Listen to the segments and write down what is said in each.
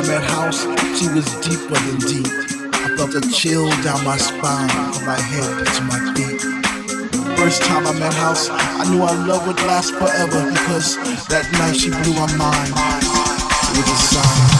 I met House, she was deeper than deep. I felt a chill down my spine, from my head to my feet. First time I met House, I knew our love would last forever because that night she blew my mind. It was a sign.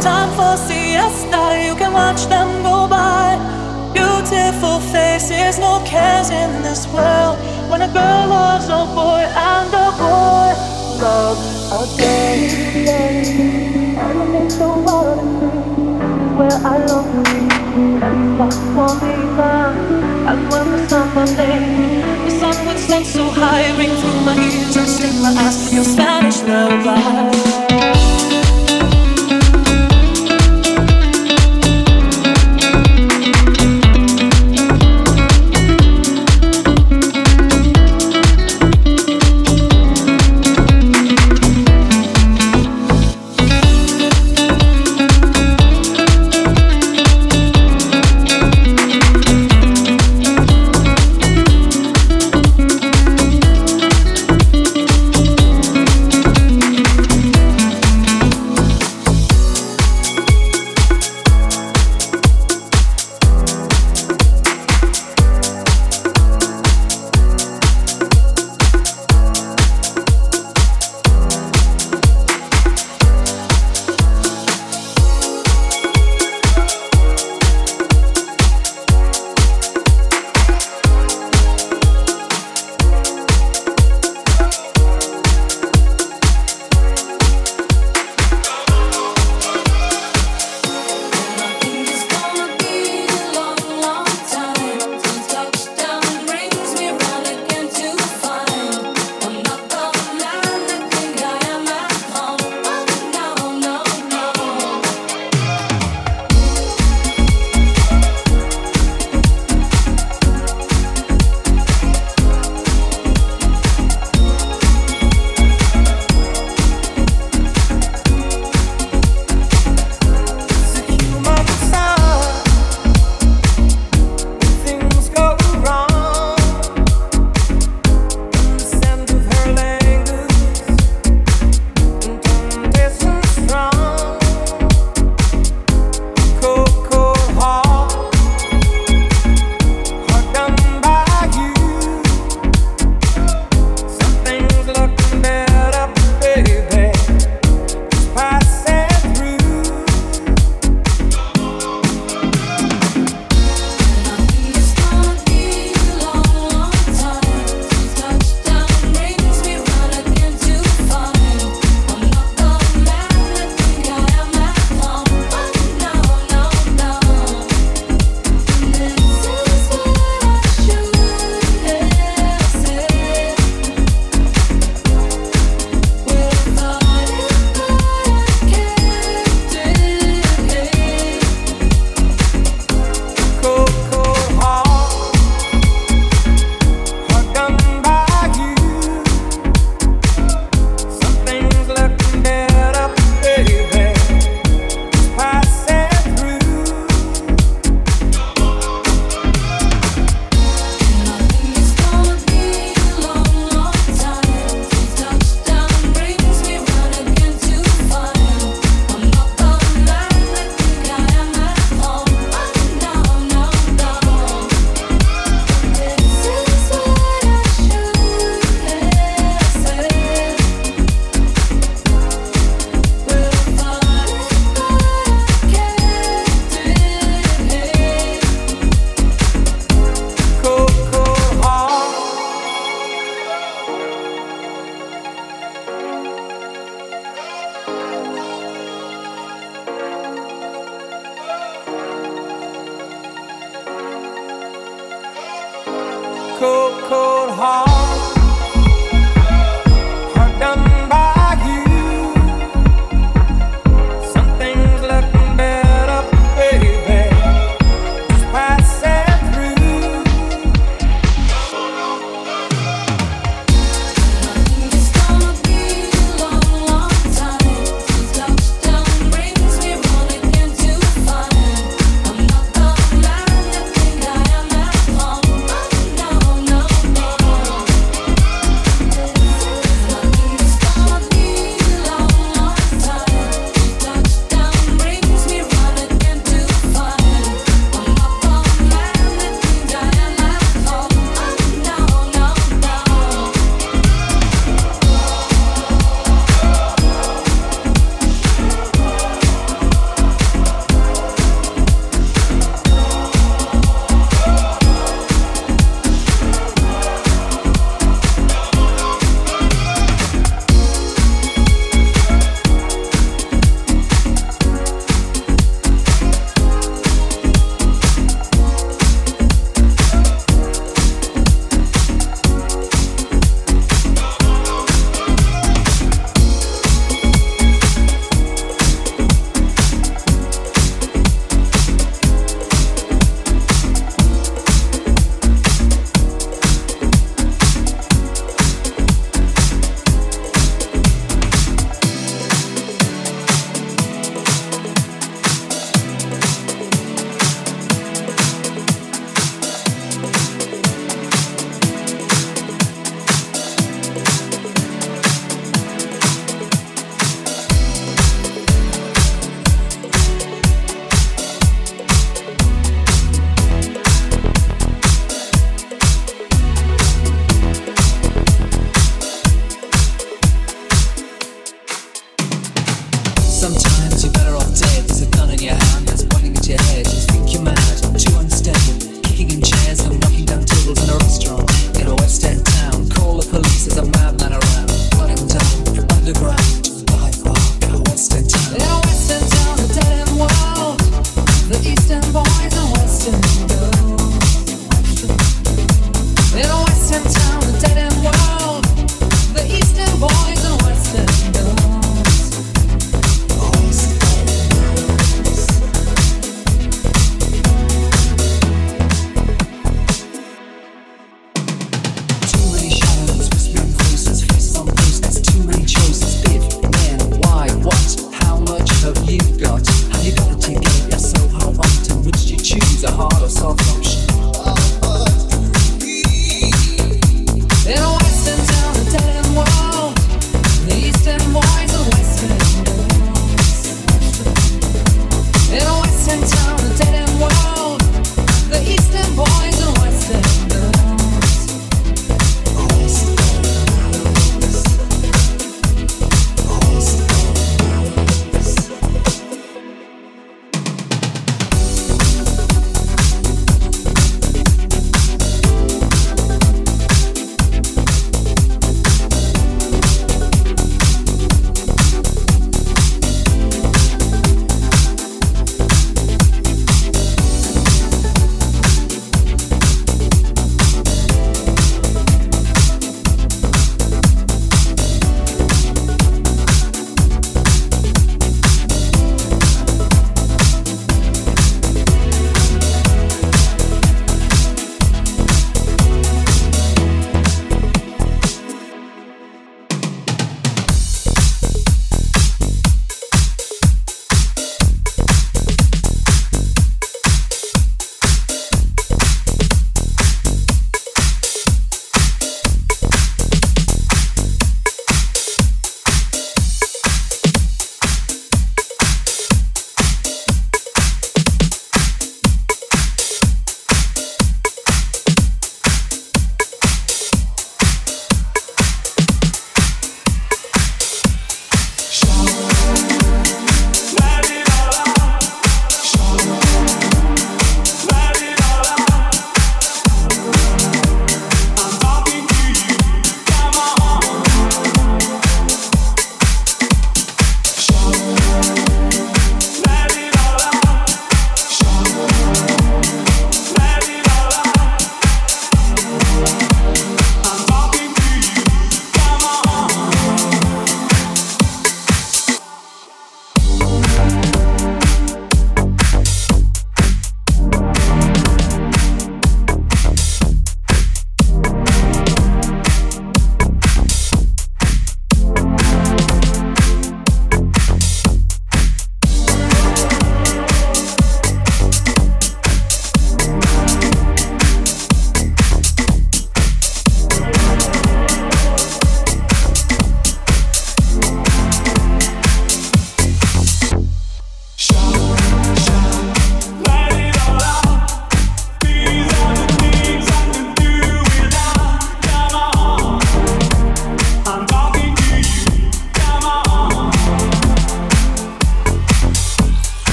time for siesta. You can watch them go by. Beautiful faces, no cares in this world. When a girl loves a boy and a boy loves a girl. Underneath the water, where I love you. That's what we And when the summer day, the sun would stand so high, ring through my ears and sting my eyes. Your Spanish lullaby.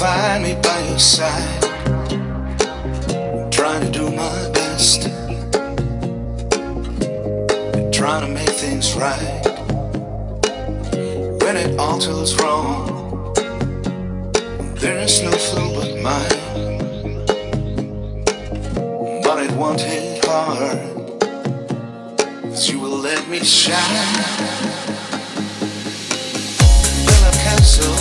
find me by your side. Trying to do my best. Trying to make things right. When it all goes wrong, there's no fool but mine. But it won't hit hard. Cause you will let me shine. Will I?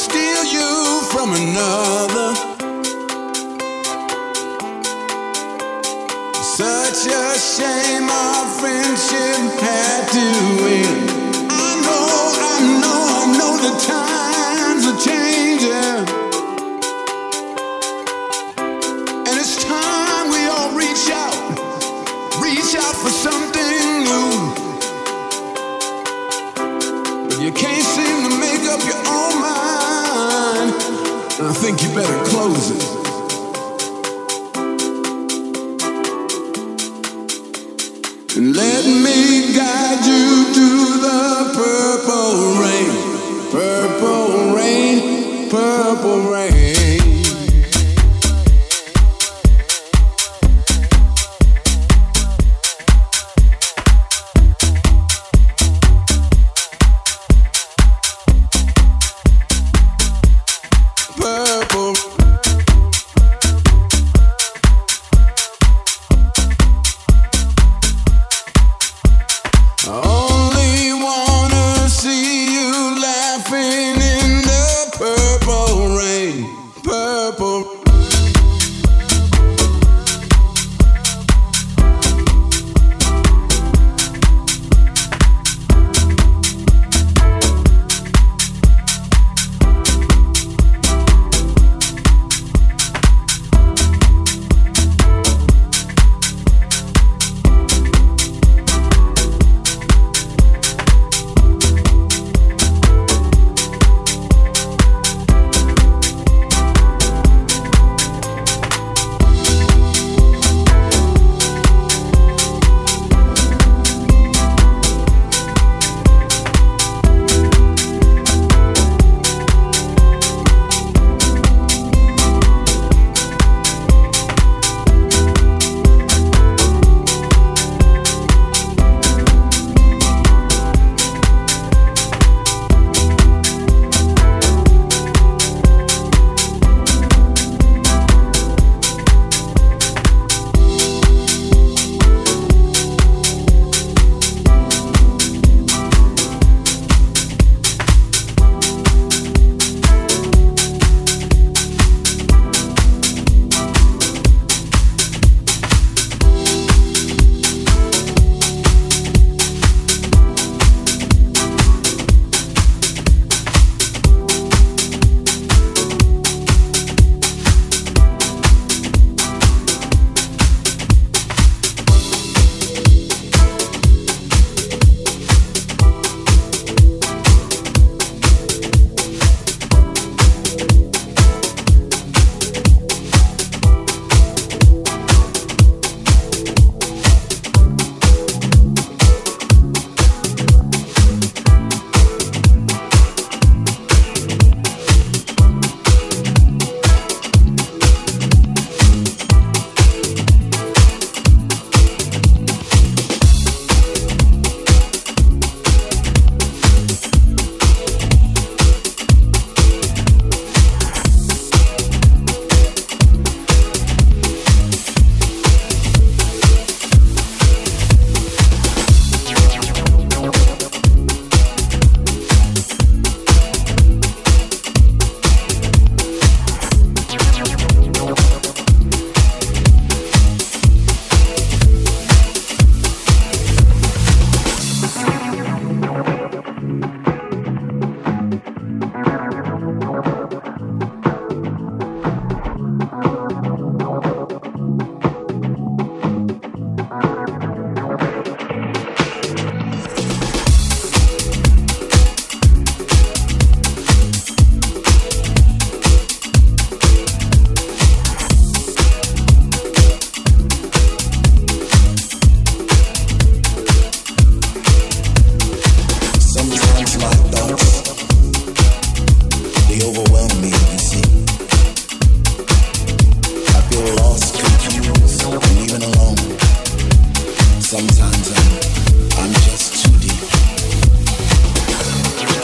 steal you from another. Such a shame our friendship had to end. I know, I know, I know the times are changing.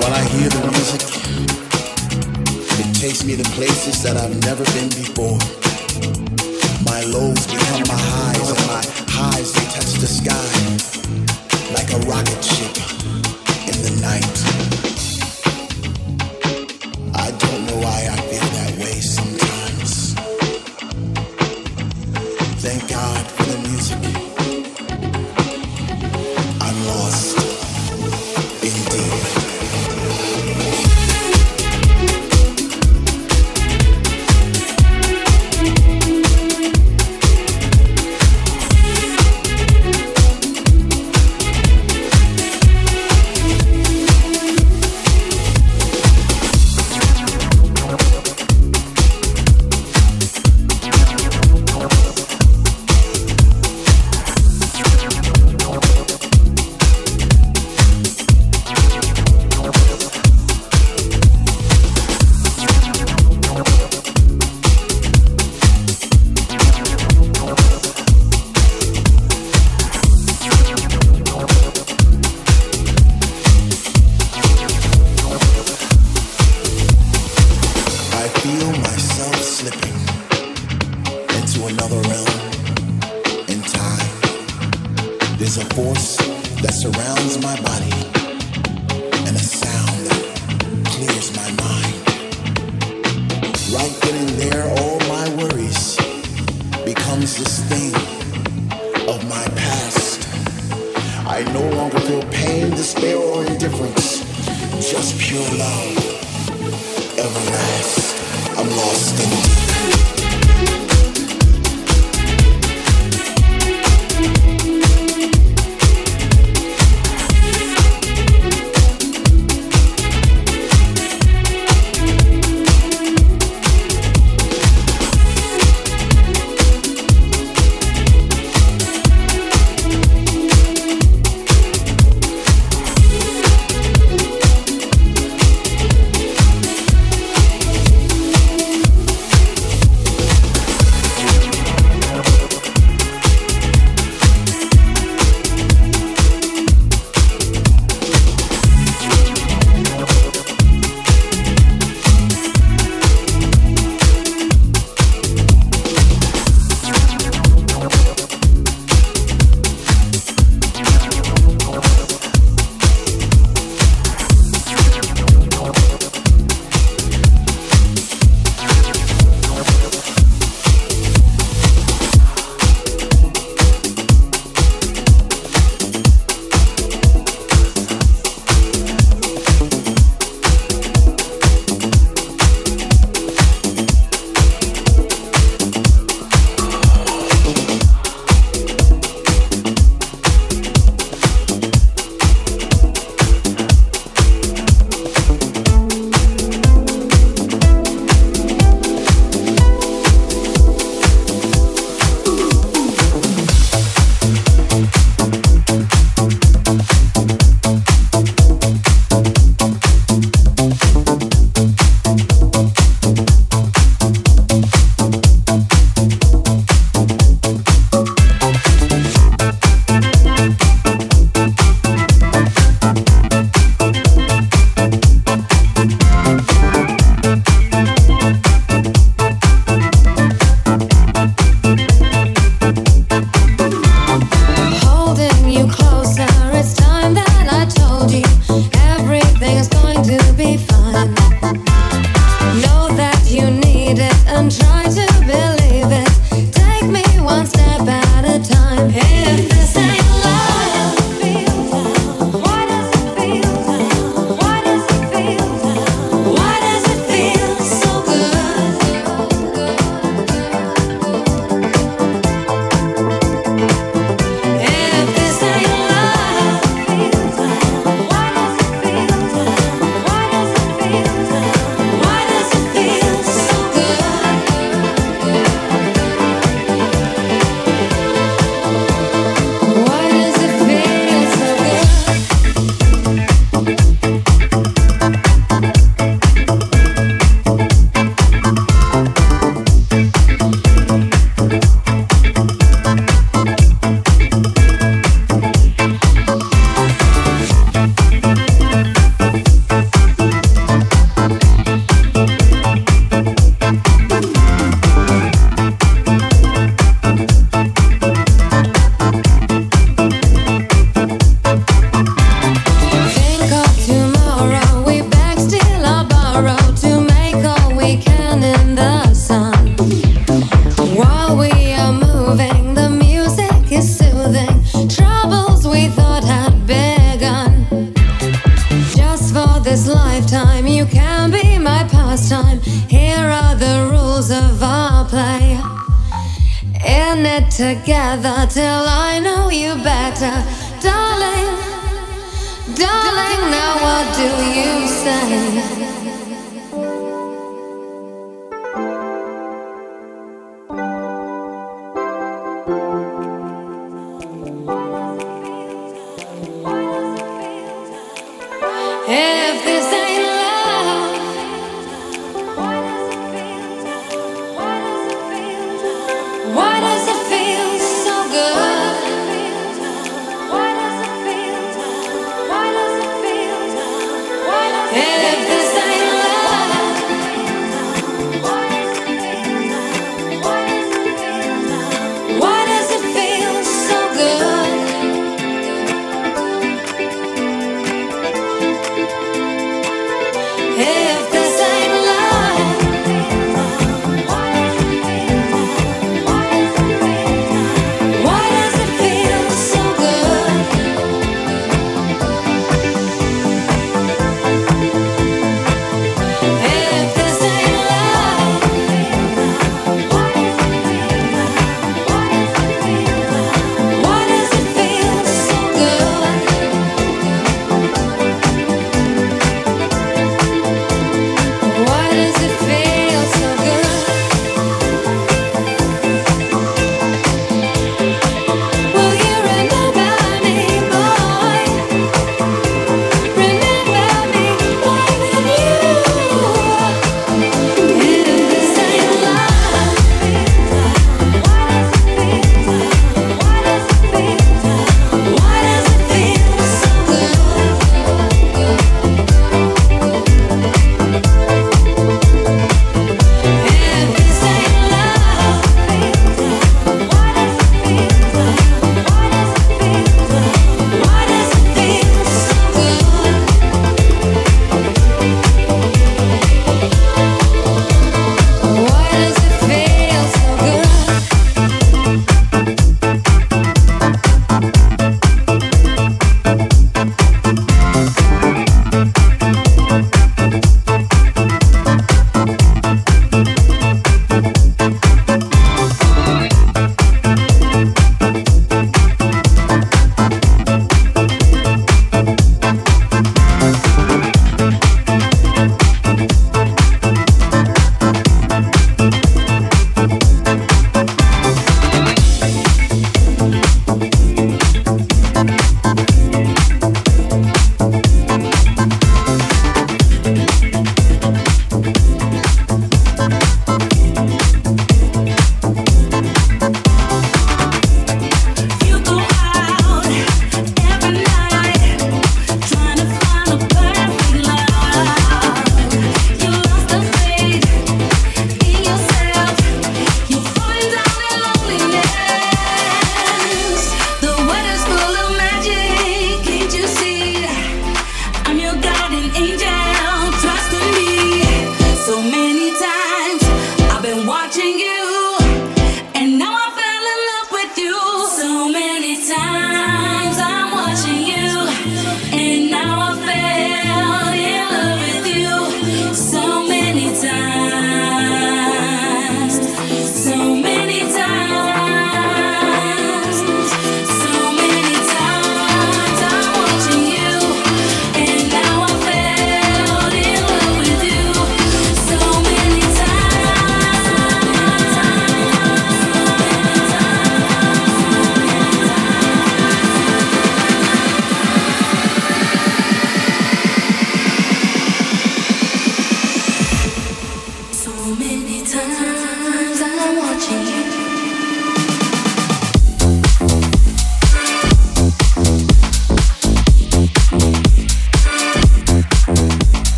while I hear the music, it takes me to places that I've never been before. My lows become my highs, and my highs they touch the sky like a rocket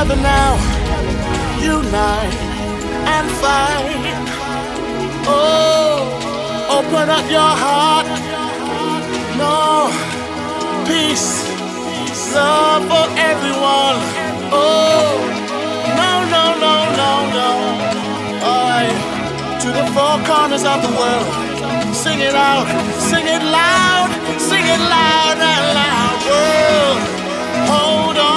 together now. Unite and fight. Oh, open up your heart. No, peace, love for everyone. Oh, no, no, no, no, no. Alright, to the four corners of the world. Sing it out, sing it loud, sing it loud and loud. World, hold on.